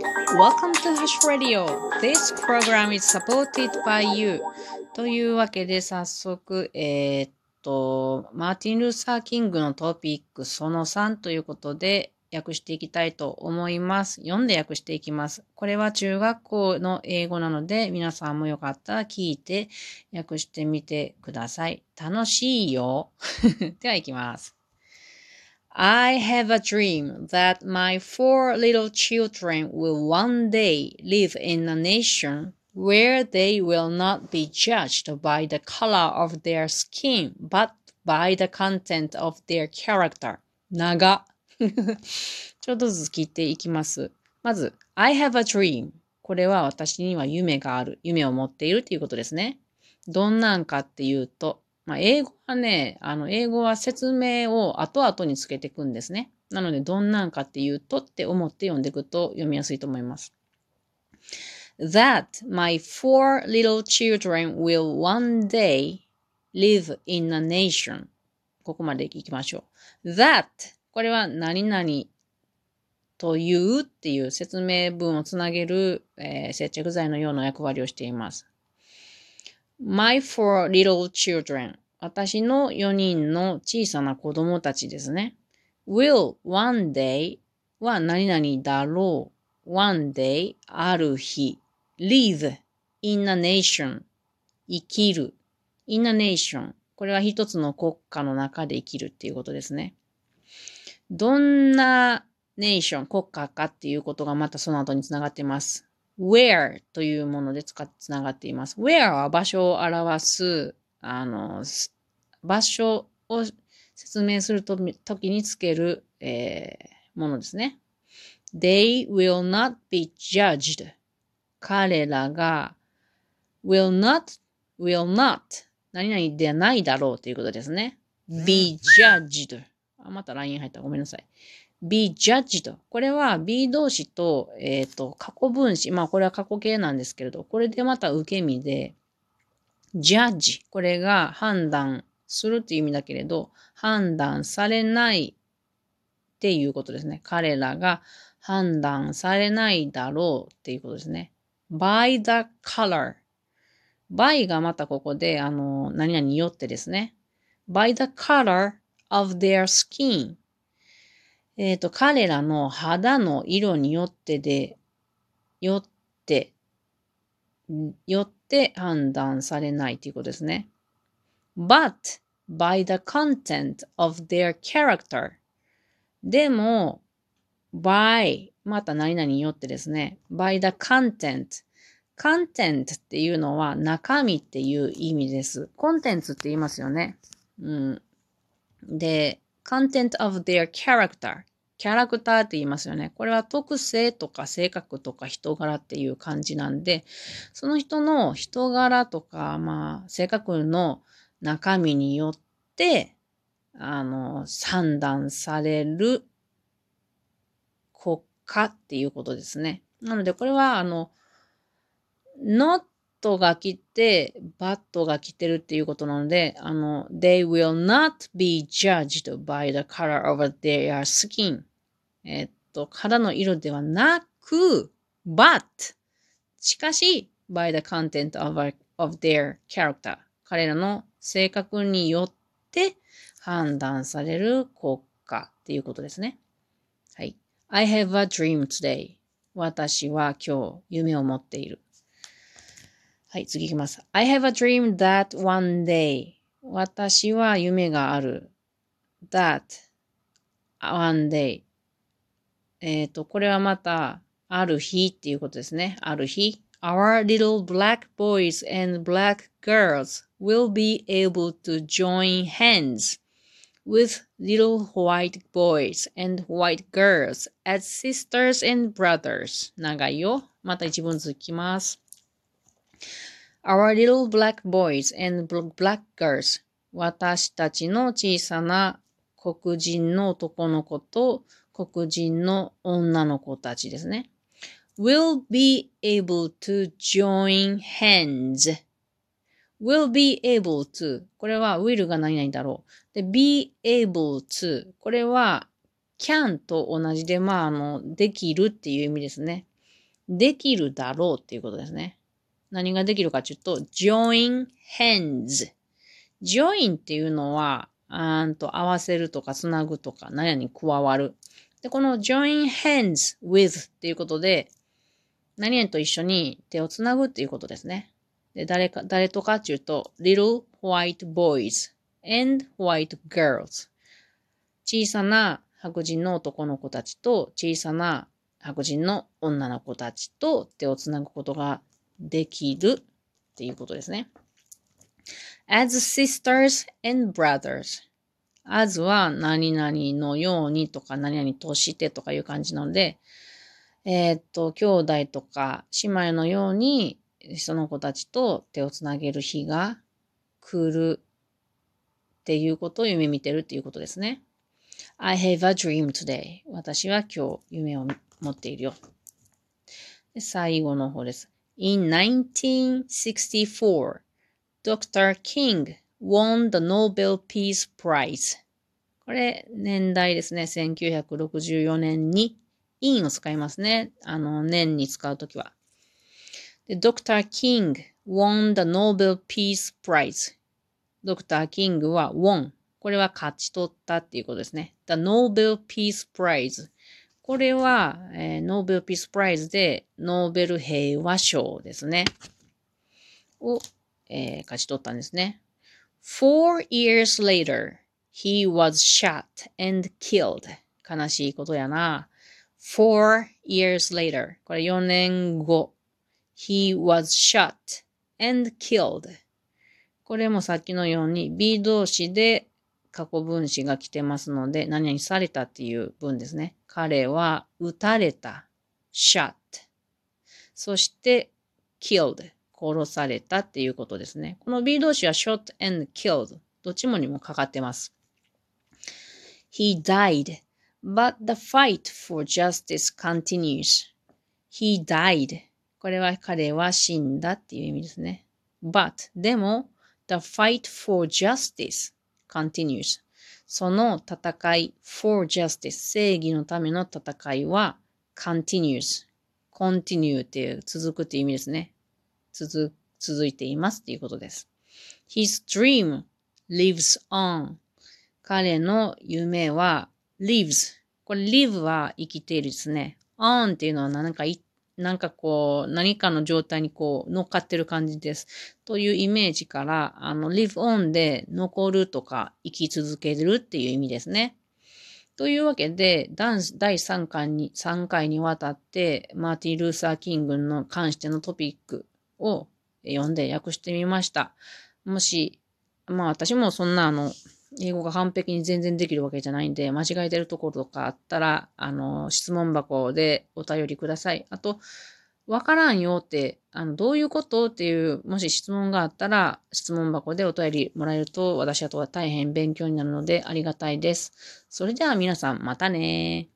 Welcome to Hush Radio. This program is supported by you. というわけで早速、えー、っと、マーティン・ルーサー・キングのトピックその3ということで訳していきたいと思います。読んで訳していきます。これは中学校の英語なので皆さんもよかったら聞いて訳してみてください。楽しいよ。では行きます。I have a dream that my four little children will one day live in a nation where they will not be judged by the color of their skin, but by the content of their character. 長。ちょっとずつ聞いていきます。まず、I have a dream. これは私には夢がある。夢を持っているということですね。どんなんかっていうと、 まあ、英語はね、あの、英語は説明を後々につけていくんですね。なので、どんなんかっていうとって思って読んでいくと読みやすいと思います。That my four little children will one day live in a nation. ここまで行きましょう。That これは何々というっていう説明文をつなげる、えー、接着剤のような役割をしています。My four little children 私の4人の小さな子供たちですね。will one day は何々だろう。one day ある日。live in a nation 生きる。in a nation これは一つの国家の中で生きるっていうことですね。どんなネーション、国家かっていうことがまたその後につながっています。Where というもので使ってつながっています。where は場所を表す、あの、場所を説明するときにつける、えー、ものですね。They will not be judged. 彼らが will not, will not 何々ではないだろうということですね。be judged. あ、また LINE 入った。ごめんなさい。Be judged. これは be 動詞と、えっ、ー、と、過去分詞。まあ、これは過去形なんですけれど、これでまた受け身で、judge。これが判断するっていう意味だけれど、判断されないっていうことですね。彼らが判断されないだろうっていうことですね。by the color。by がまたここで、あの、何々によってですね。by the color of their skin。えっ、ー、と、彼らの肌の色によってで、よって、よって判断されないということですね。but by the content of their character でも by また何々によってですね by the content content っていうのは中身っていう意味です。コンテンツって言いますよね。うん。で、content of their character キャラクターって言いますよね。これは特性とか性格とか人柄っていう感じなんで、その人の人柄とか、まあ、性格の中身によって、あの、判断される国家っていうことですね。なので、これは、あの、not トが来て、but が来てるっていうことなので、あの、they will not be judged by the color of their skin. えっと、肌の色ではなく、but しかし、by the content of, of their character. 彼らの性格によって判断される国家っていうことですね。はい。I have a dream today. 私は今日夢を持っている。はい、次いきます。I have a dream that one day. 私は夢がある。that one day. えっ、と、これはまた、ある日っていうことですね。ある日。Our little black boys and black girls will be able to join hands with little white boys and white girls as sisters and brothers. 長いよ。また一文続きます。Our little black boys and black girls 私たちの小さな黒人の男の子と黒人の女の子たちですね。will be able to join hands will be able to これは will が何々だろう。で、be able to これは can と同じで、まあ、あの、できるっていう意味ですね。できるだろうっていうことですね。何ができるかというと、join hands。join っていうのは、あんと合わせるとかつなぐとか何々に加わる。で、この join hands with っていうことで、何々と一緒に手をつなぐっていうことですね。で、誰か、誰とかっていうと、little white boys and white girls。小さな白人の男の子たちと小さな白人の女の子たちと手をつなぐことができるっていうことですね。as sisters and brothers. as は何々のようにとか何々としてとかいう感じなので、えー、っと、兄弟とか姉妹のようにその子たちと手をつなげる日が来るっていうことを夢見てるっていうことですね。I have a dream today. 私は今日夢を持っているよ。最後の方です。In 1964, Dr. King won the Nobel Peace Prize. これ、年代ですね。1964年に in を使いますね。あの、年に使うときは。で、Dr. King won the Nobel Peace Prize. Dr. King は won。これは勝ち取ったっていうことですね。The Nobel Peace Prize。これは、えー、ノーベルピースプライズでノーベル平和賞ですね。を、えー、勝ち取ったんですね。Four years later, he was shot and killed. 悲しいことやな。Four years later. これ4年後。He was shot and killed. これもさっきのように B 動詞で過去分詞が来てますので、何々されたっていう文ですね。彼は撃たれた。shot。そして killed。殺されたっていうことですね。この B 動詞は shot and killed。どっちもにもかかってます。He died, but the fight for justice continues. He died. これは彼は死んだっていう意味ですね。but でも the fight for justice continues. その戦い for justice 正義のための戦いは continues continue っていう続くっていう意味ですね。続、続いていますっていうことです。His dream lives on 彼の夢は lives これ live は生きているですね。on っていうのは何か一なんかこう、何かの状態にこう、乗っかってる感じです。というイメージから、あの、live on で残るとか、生き続けるっていう意味ですね。というわけで、第3回に、3回にわたって、マーティン・ルーサー・キングの関してのトピックを読んで訳してみました。もし、まあ私もそんなあの、英語が完璧に全然できるわけじゃないんで、間違えてるところとかあったら、あの、質問箱でお便りください。あと、わからんよって、あの、どういうことっていう、もし質問があったら、質問箱でお便りもらえると、私はとは大変勉強になるのでありがたいです。それでは皆さん、またね